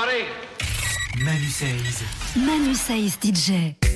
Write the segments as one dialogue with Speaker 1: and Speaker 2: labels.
Speaker 1: Manu Saiz.
Speaker 2: Manu Saiz DJ.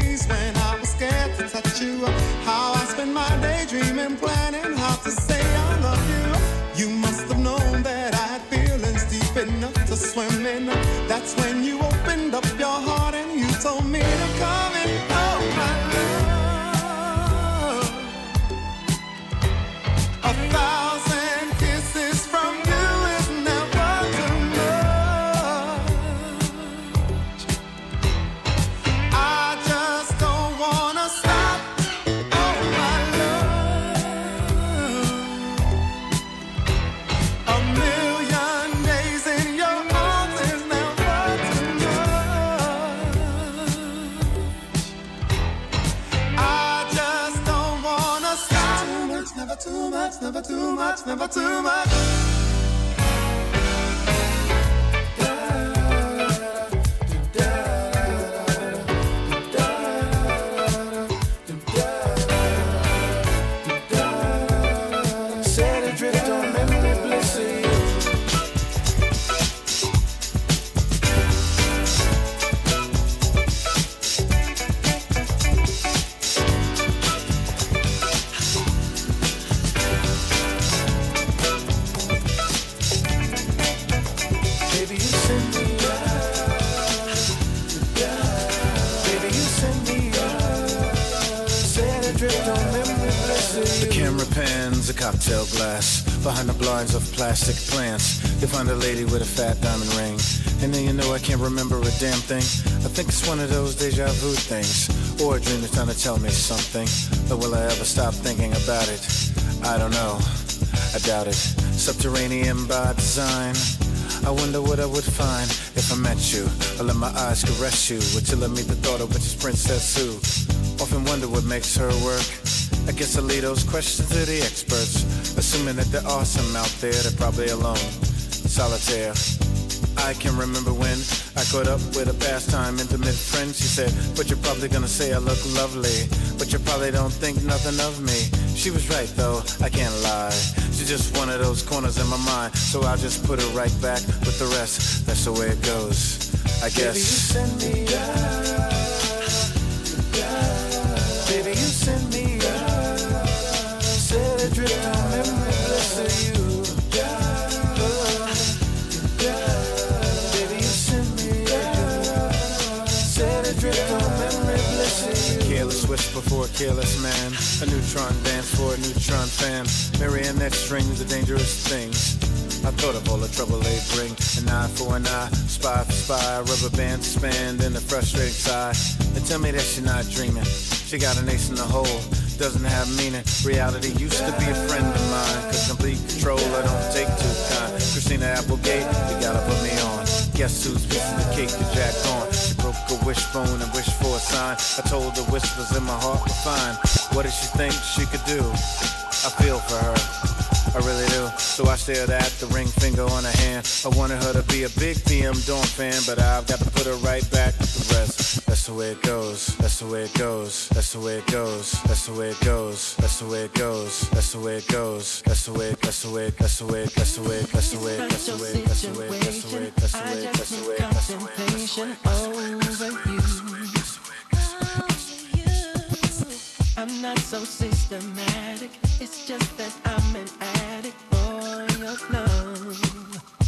Speaker 3: days when I was
Speaker 4: scared to touch you. How I
Speaker 5: spent my day dreaming, planning how to say I love you. You must have known that I had feelings deep enough to swim in. That's when you never too much.
Speaker 4: Plastic plants, you find a lady with a fat diamond ring. And then you know I can't remember a damn thing. I think it's one of those deja vu things. Or a dream that's trying to tell me something. But will I ever stop thinking about it? I don't know. I doubt it. Subterranean by design. I wonder what I would find if I met you. I let my eyes caress you until I meet the thought of which is Princess Sue. Often wonder what makes her work. I guess I'll leave those questions to the experts. Assuming that there are some out there, they're probably alone. Solitaire. I can remember when I caught up with a pastime intimate friend. She said, But you're probably gonna say I look lovely. But you probably don't think nothing of me. She was right though, I can't lie. She's just one of those corners in my mind. So I'll just put her right back with the rest. That's the way it goes. I guess. Baby, you send me out. For a careless man. A neutron dance for a neutron fan. Marionette strings are dangerous things. I thought of all the trouble they bring. An eye for an eye, spy for spy, rubber band to span, then a frustrating sigh. And tell me that she's not dreaming. She got an ace in the hole doesn't have meaning. Reality used to be a friend of mine. Cause complete control I don't take too kind. Christina Applegate, you gotta put me on. Guess who's piece the cake to Jack on? She broke a wishbone and wished for a sign. I told her whispers in my heart were fine. What did she think she could do? I feel for her. I really do. So I stared at the ring finger on her hand. I wanted her to be a big PM Dawn fan, but I've got to put her right back with the rest. That's the way it goes. That's the way it goes. That's the way it goes. That's the way it goes. That's the way it goes. That's the way it goes. That's the way. That's the way. That's the way. That's the way. That's the way. That's the way. That's the way. That's the way. That's the way. That's the way. That's the way. That's the way.
Speaker 2: I'm not so systematic. It's just that I'm an addict for your love.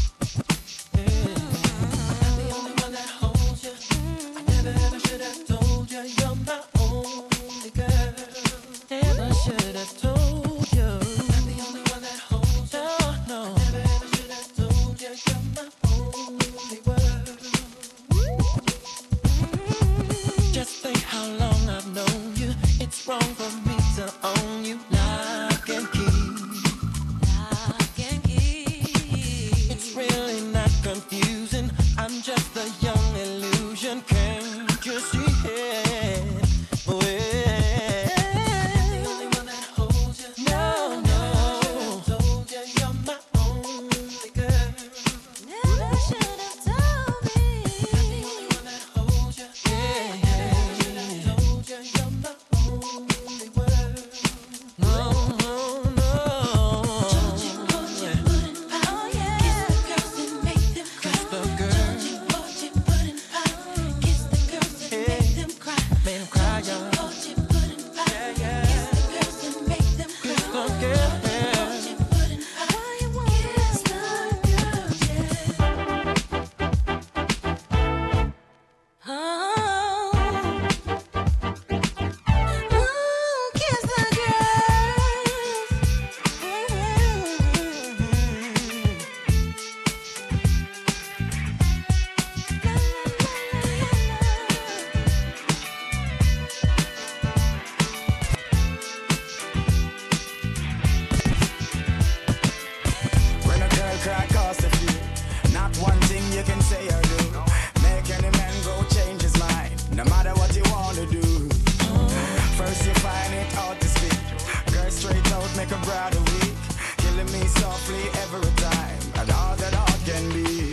Speaker 6: Make a bride a week. Killing me
Speaker 3: beautifully every time, and all that art can be.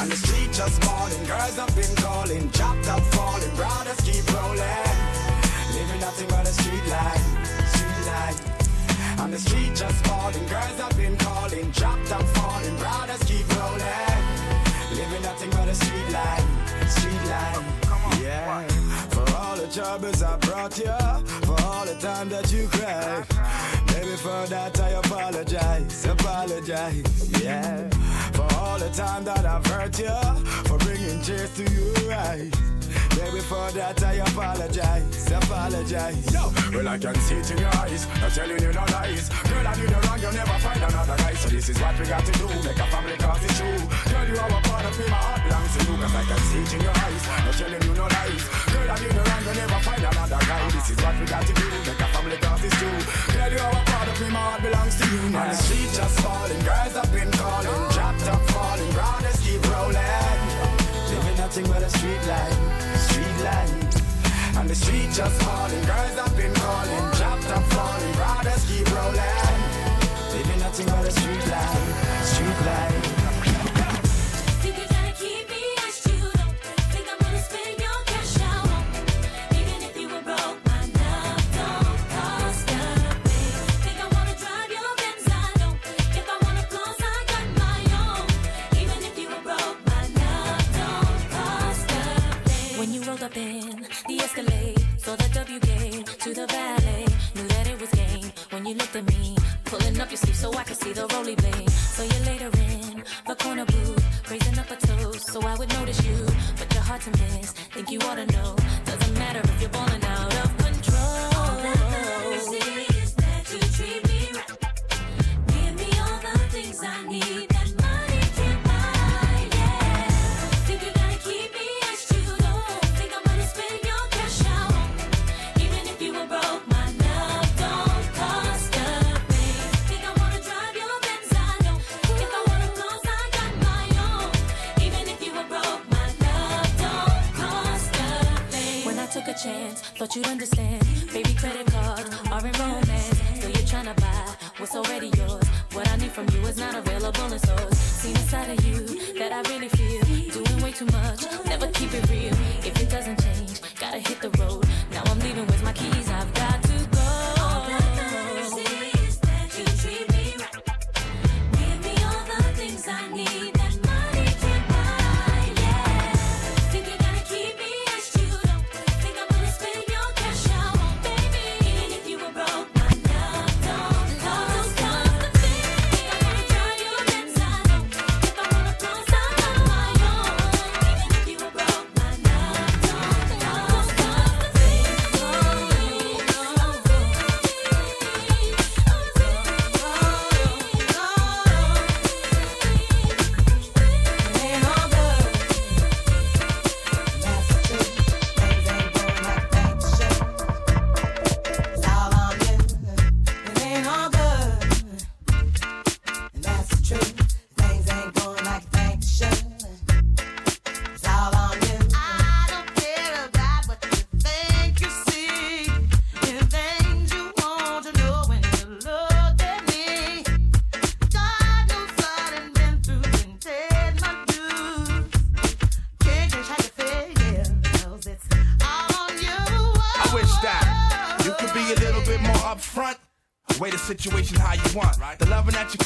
Speaker 3: On the street just falling, girls I've been calling, chopped up falling, brothers keep rolling. Living nothing but a street life, street life. On the street just falling, girls have been calling, chopped up falling, brothers keep rolling. Living nothing but a street life, street life. Yeah, for all the troubles I brought you, for all the time that you cried. Baby, for that I apologize, apologize, yeah. For all the time that I've hurt you, for bringing tears to your eyes. Baby, for that I apologize, apologize. Yo, well I can see it in your eyes, not telling you no lies. Girl, I do the wrong, you'll never find another guy. So this is what we got to do, make a family cause it's true. Girl, you are a part of me, my heart belongs to you, cause I can see it in your eyes, not telling you no lies. Girl, I do the wrong, you'll never find another guy. This is what we got to do, make a family cause it's true. Girl, you are a part of me, my heart belongs to you. On the street just falling, girls have been calling, dropped up falling, brothers keep rolling. Nothing but a street life, street life. And the street just falling, girls have been calling, chopped up falling, brothers keep rolling. Living nothing but a street life, street life.
Speaker 6: Saw the W gate to the valet, knew that it was game. When you looked at me, pulling up your sleeve so I could see the roly blade. So you later in the corner booth, raising up a toast so I would notice you, but you're hard to miss. Think you ought to know, doesn't matter if you're balling out of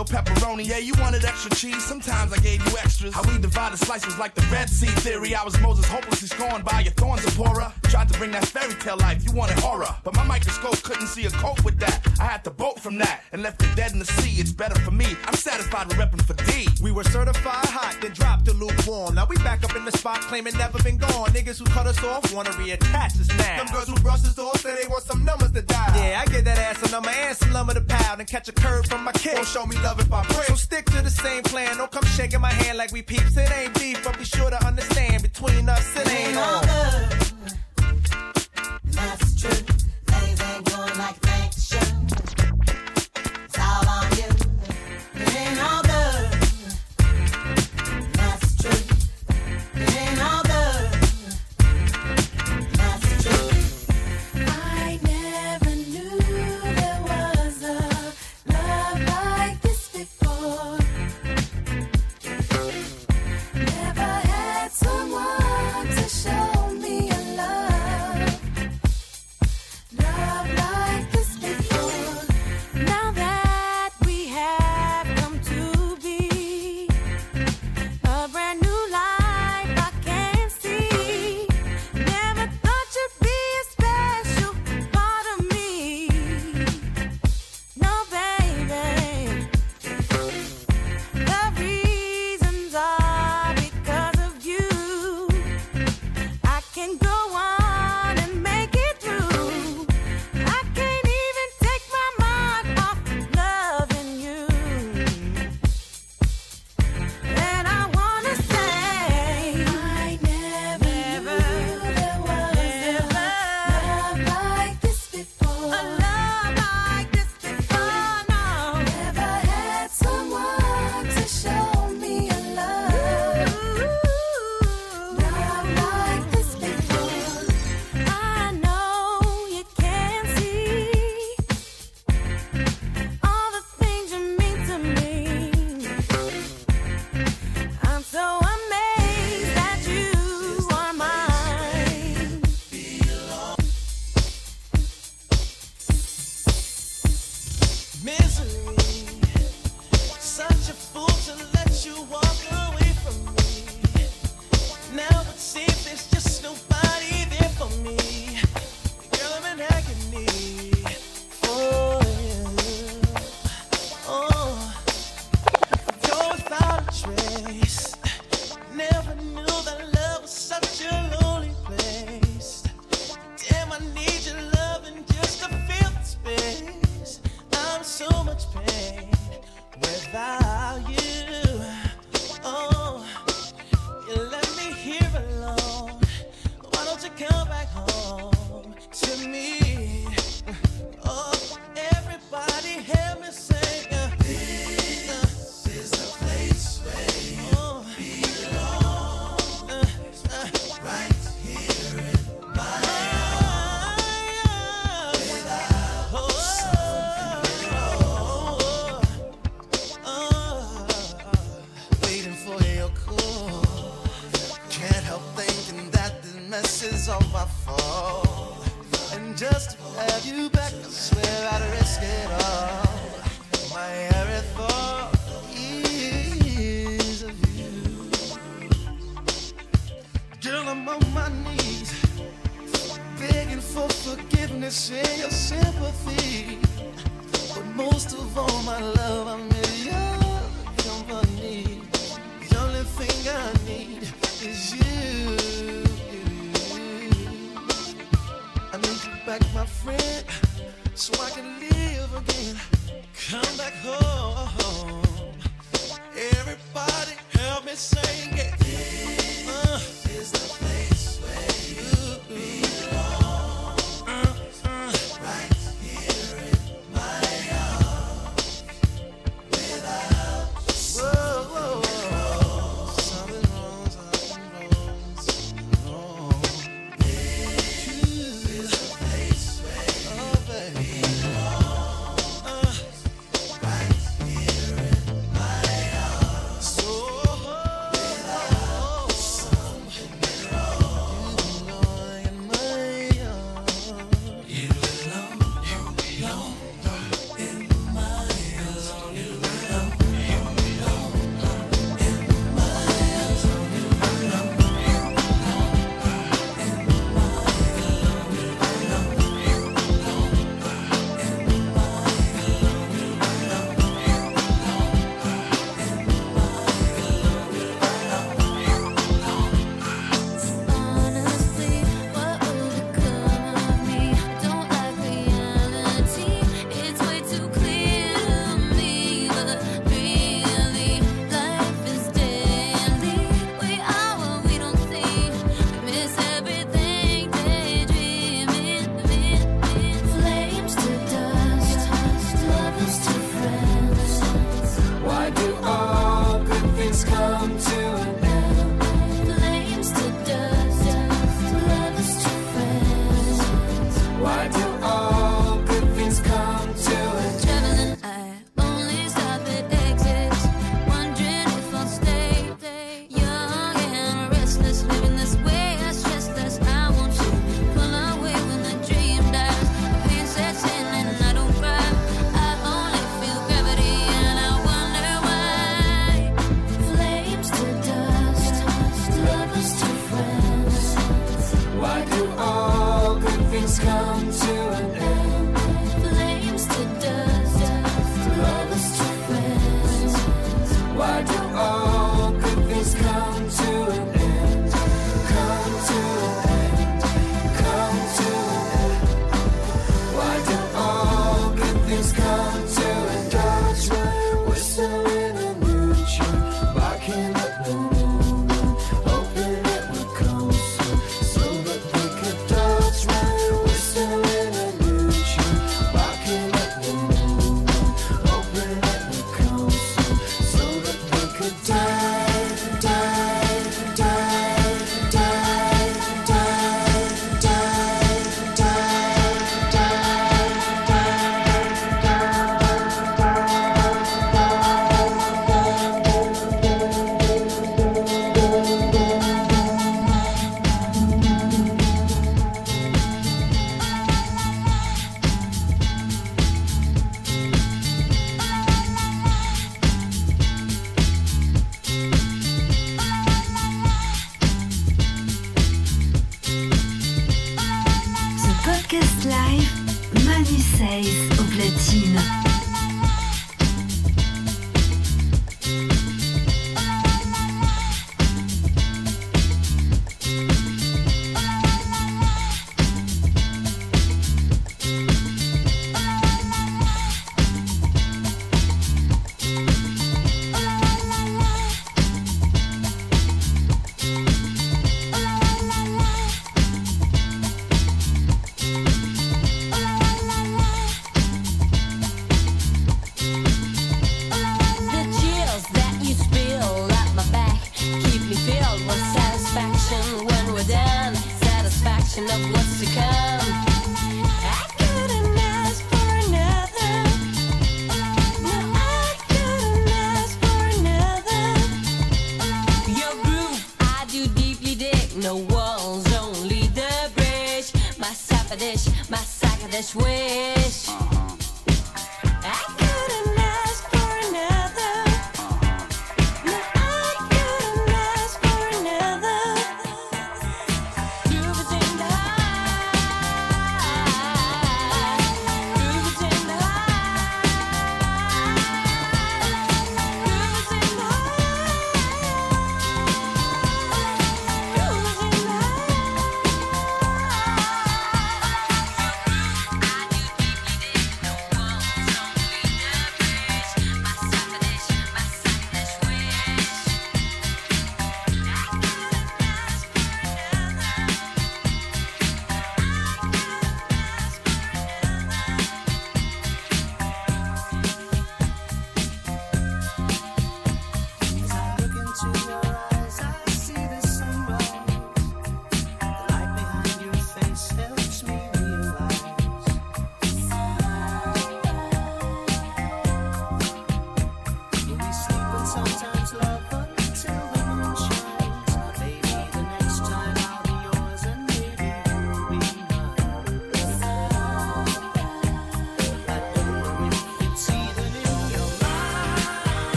Speaker 7: no pepperoni. Yeah, you wanted extra cheese, sometimes I gave you extras. How we divided slices like the Red Sea theory. I was Moses hopelessly scorned by your thorns, Zipporah. Tried to bring that fairy tale life, you wanted horror. But my microscope couldn't see a cope with that. I had to bolt from that and left it dead in the sea. It's better for me. I'm satisfied with repping for D.
Speaker 8: We were certified hot, then dropped the lukewarm. Now we back up in the spot, claiming never been gone. Niggas who cut us off wanna reattach us now.
Speaker 9: Them girls who brush us off say they want some numbers to dial.
Speaker 8: Yeah, I get that ass a number and some lumber to pound and catch a curve from my kick.
Speaker 9: Don't show me love if I pray.
Speaker 8: So stick to the same plan. Don't come shaking my hand like we peeps. It ain't beef, but be sure to understand between us it ain't on.
Speaker 10: That's true.
Speaker 11: Forgiveness and your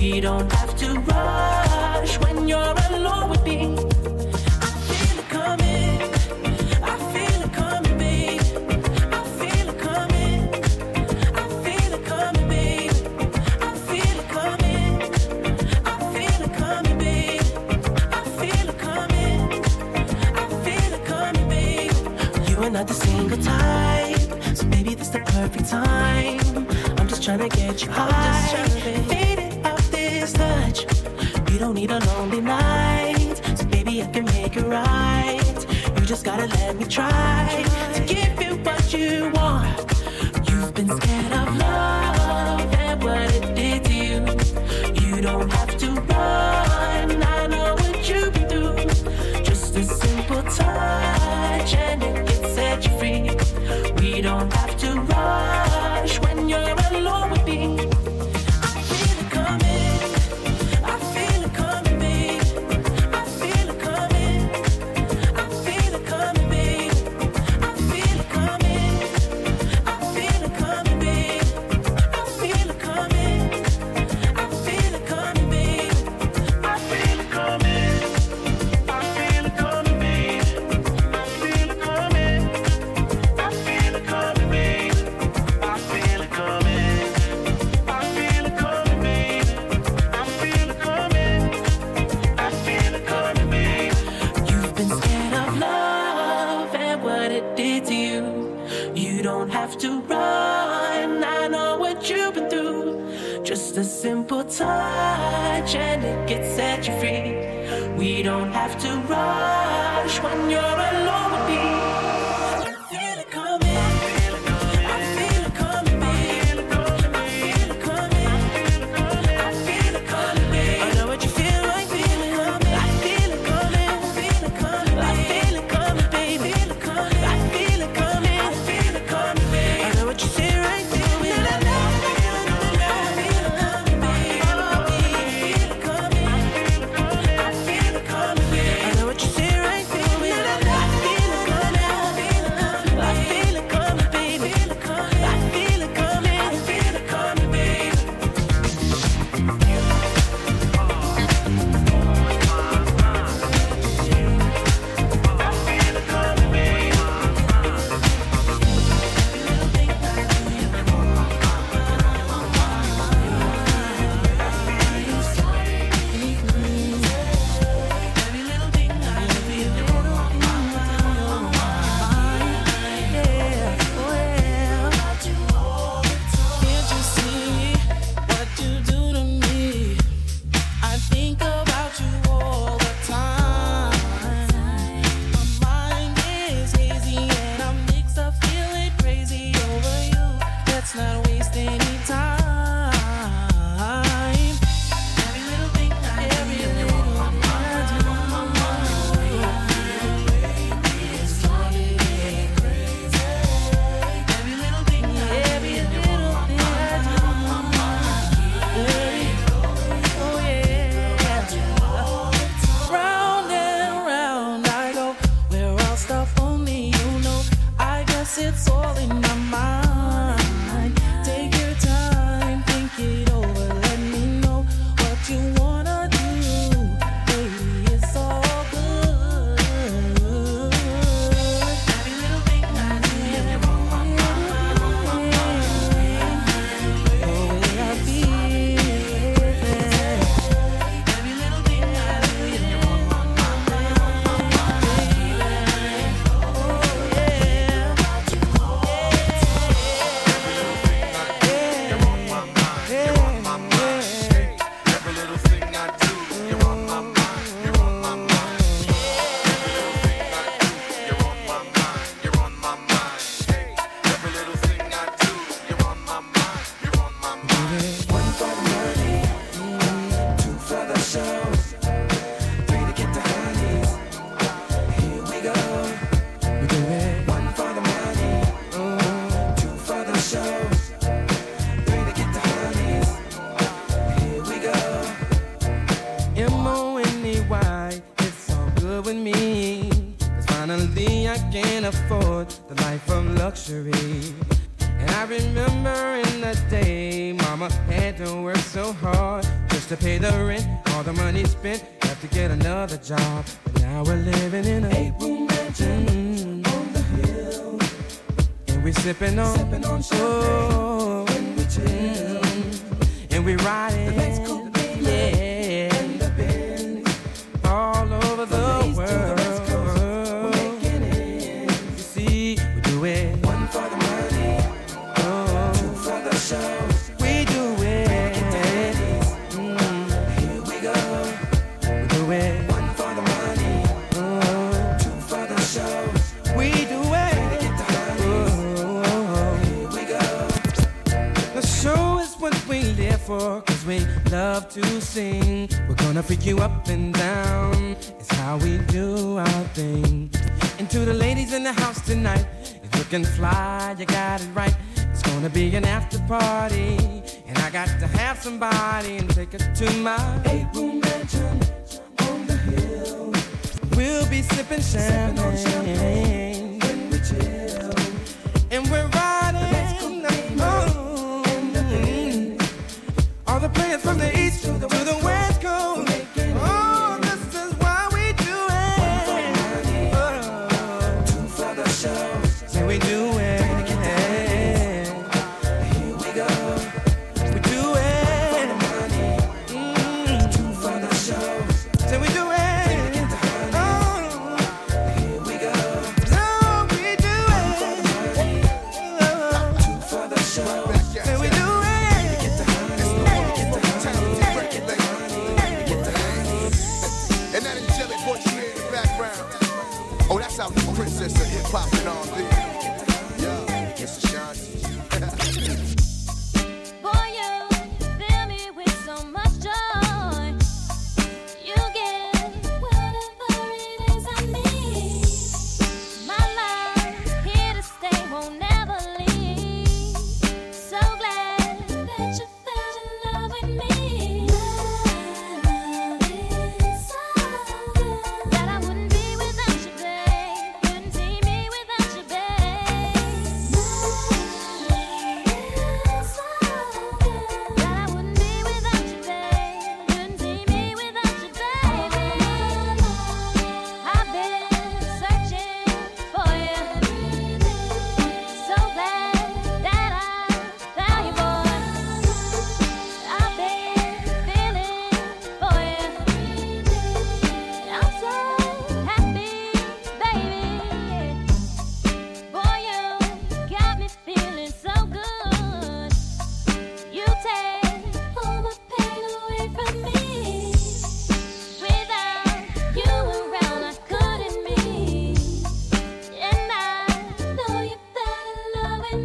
Speaker 12: We
Speaker 2: don't have to rush when you're alone with me. I feel it coming. I feel it coming. I feel it coming. I feel it coming. I feel it coming. I feel it coming, You are not the single type, so this the perfect time. I'm just trying to get you high. Need a lonely night, So baby, I can make it right. You just gotta let me try to give you what you want.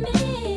Speaker 13: Me.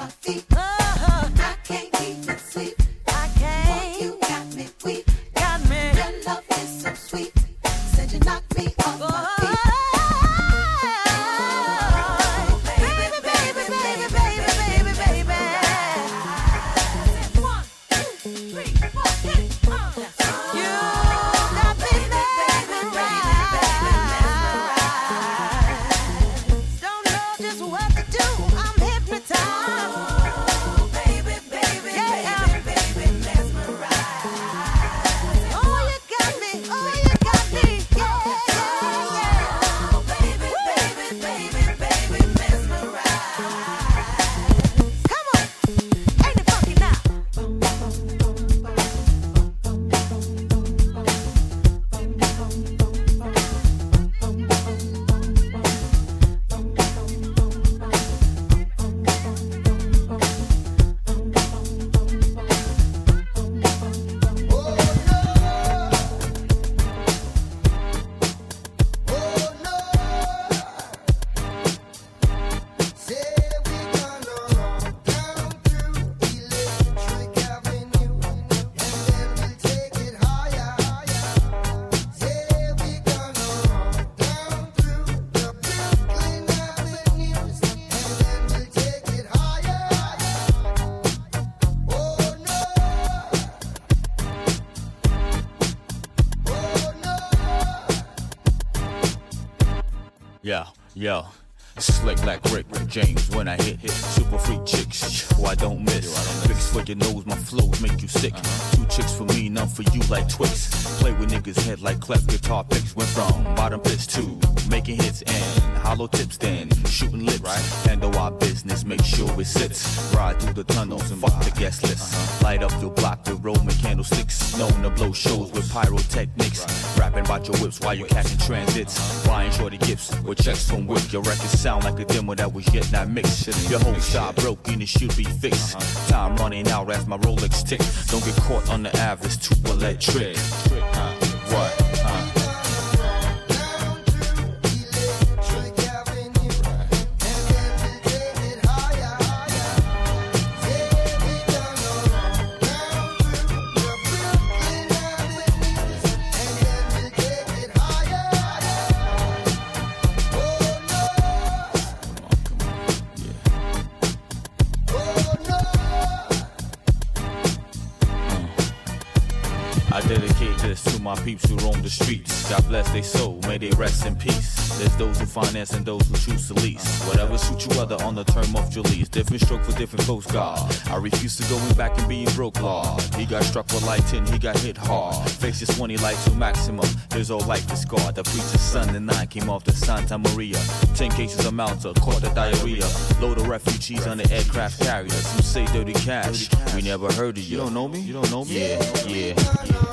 Speaker 13: My feet. Yeah, yeah.
Speaker 14: Slick like Rick James when I hit hit super freak chicks. Who I don't miss. Fix for your nose, my flows make you sick. Two chicks for me, none for you like Twix. Play with niggas head like cleft guitar picks. Went from bottom pitch to making hits and hollow tips then guest list. Light up your block with Roman candlesticks. Known to blow shows with pyrotechnics. Rapping about your whips while you're catching transits. Buying shorty gifts with checks from Wick. Your records sound like a demo that was yet not mixed. Your whole style broken, it should be fixed. Time running out as my Rolex tick. Don't get caught on the average, too electric. What? The streets. God bless their soul, may they rest in peace. There's those who finance and those who choose to lease. Whatever suits you other on the term of your lease. Different stroke for different folks, God. I refuse to going back and being broke, Lord. He got struck with lighting, he got hit hard. Faces 20 like to maximum. His whole life is scarred. The preacher's son and nine came off the Santa Maria. Ten cases of Malta, caught the diarrhea. Load of refugees on the aircraft carriers. Some say dirty cash. We never heard of you. You don't know me? You don't know me? Yeah, yeah, yeah.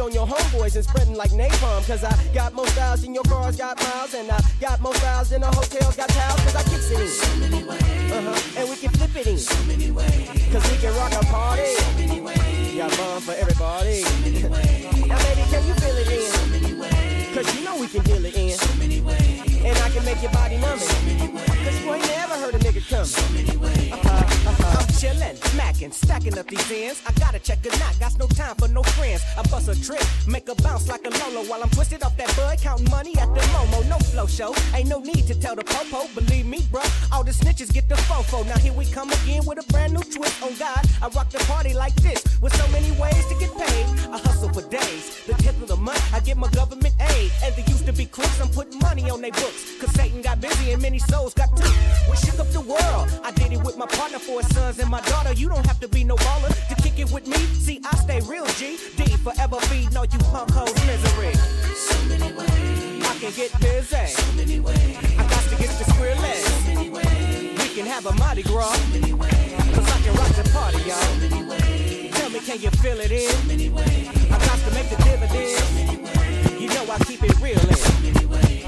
Speaker 15: Bomb, on your homeboys and spreading like napalm. Cause I got more styles than your cars got miles. And I got more styles than the hotels got towels. Cause I kicks it in. So many ways. Uh-huh. And we can flip it in. So many ways. Cause we can rock a party. So many ways. Got fun for everybody. So many ways. Now baby, can you feel it in? So many ways. Cause you know we can deal it in. So many ways. And I can make your body numb it. So many ways. Cause you ain't never heard a nigga coming. So many ways. Uh-huh, uh-huh. I'm chillin', smacking, stacking up these ends. Check a knot, got no time for no friends. I bust a trick, make a bounce like a Lolo while I'm twisted off that bud, counting money at the Momo. No flow show, ain't no need to tell the popo. Believe me, bruh, all the snitches get the fofo. Now here we come again with a brand new twist. On God, I rock the party like this with so many ways to get paid. I hustle for days. The tip of the month, I get my government aid. And there used to be crooks, I'm putting money on their books. Cause Satan got busy and many souls got took. We shook up the world. I did it with my partner for his sons and my daughter. You don't have to be no baller to kick it with me. See, I stay real G. D forever feeding all you punk hoes misery. So many ways. I can get busy. So many ways. I got to get the squirreless. So many ways. We can have a Mardi Gras. So many ways. Cause I can rock the party, y'all. So many ways. Tell me, can you feel it in? So many ways. I got to make the dividends. So many ways. You know I keep it real eh? in. Ways.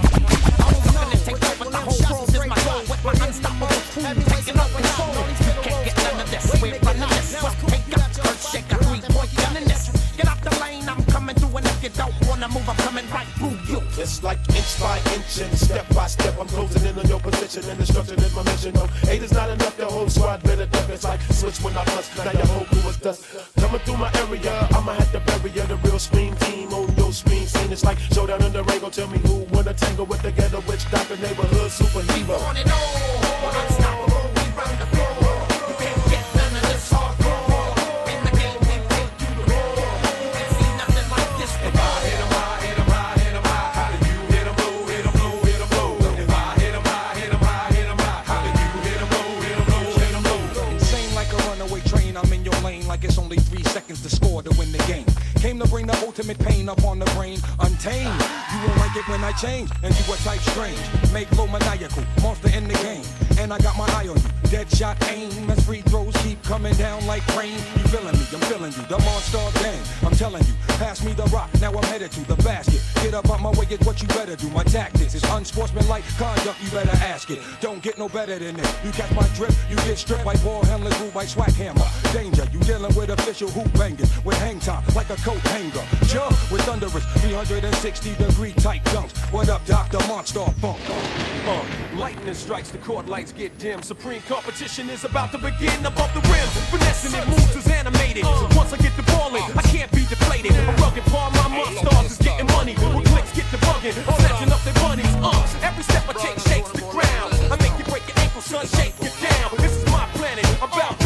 Speaker 16: I'm gonna take over the whole process, my goal with my unstoppable food, taking the phone. You can't get none of this. We're running this. Take up, first shake you move, I'm coming right through you.
Speaker 17: It's like inch by inch and step by step. I'm closing in on your position and destruction is my mission. No, eight is not enough. The whole squad better duck. It's like switch when I bust. Now your whole crew is dust. Coming through my area, I'ma have to bury ya. The real scream team on your screen scene. It's like showdown in the ring. Tell me who wanna tangle with the ghetto witch doctor neighborhood superhero.
Speaker 16: On and on, unstoppable, we
Speaker 18: bring the ultimate pain upon the brain, untamed. You won't like it when I change, and you a type strange. Make low maniacal, monster in the game. And I got my eye on you, dead shot aim. As free throws keep coming down like rain. You feeling me, I'm feeling you, the monster gang. I'm telling you, pass me the rock, now I'm headed to the basket. Get up out my way, it's what you better do. My tactics is unsportsmanlike conduct, you better ask it. Don't get no better than this. You catch my drip, you get stripped by ball handlers ruled by swag hammer. Danger, you dealing with official hoop bangers with hang time like a coat hanger hunger. Joe with thunderous 360 degree tight dunks. What up, Dr. Monster Funk?
Speaker 17: Uh, lightning strikes, the court lights get dim. Supreme competition is about to begin above the rim. Finessing it, moves is animated. Once I get the ball in, I can't be deflated. A rugged part, my monsters is getting money. When clicks get the bugging, snatching up their bunnies. Uh, every step I take shakes the ground. I make you break your ankle, son, shake it down. This is my planet. I'm about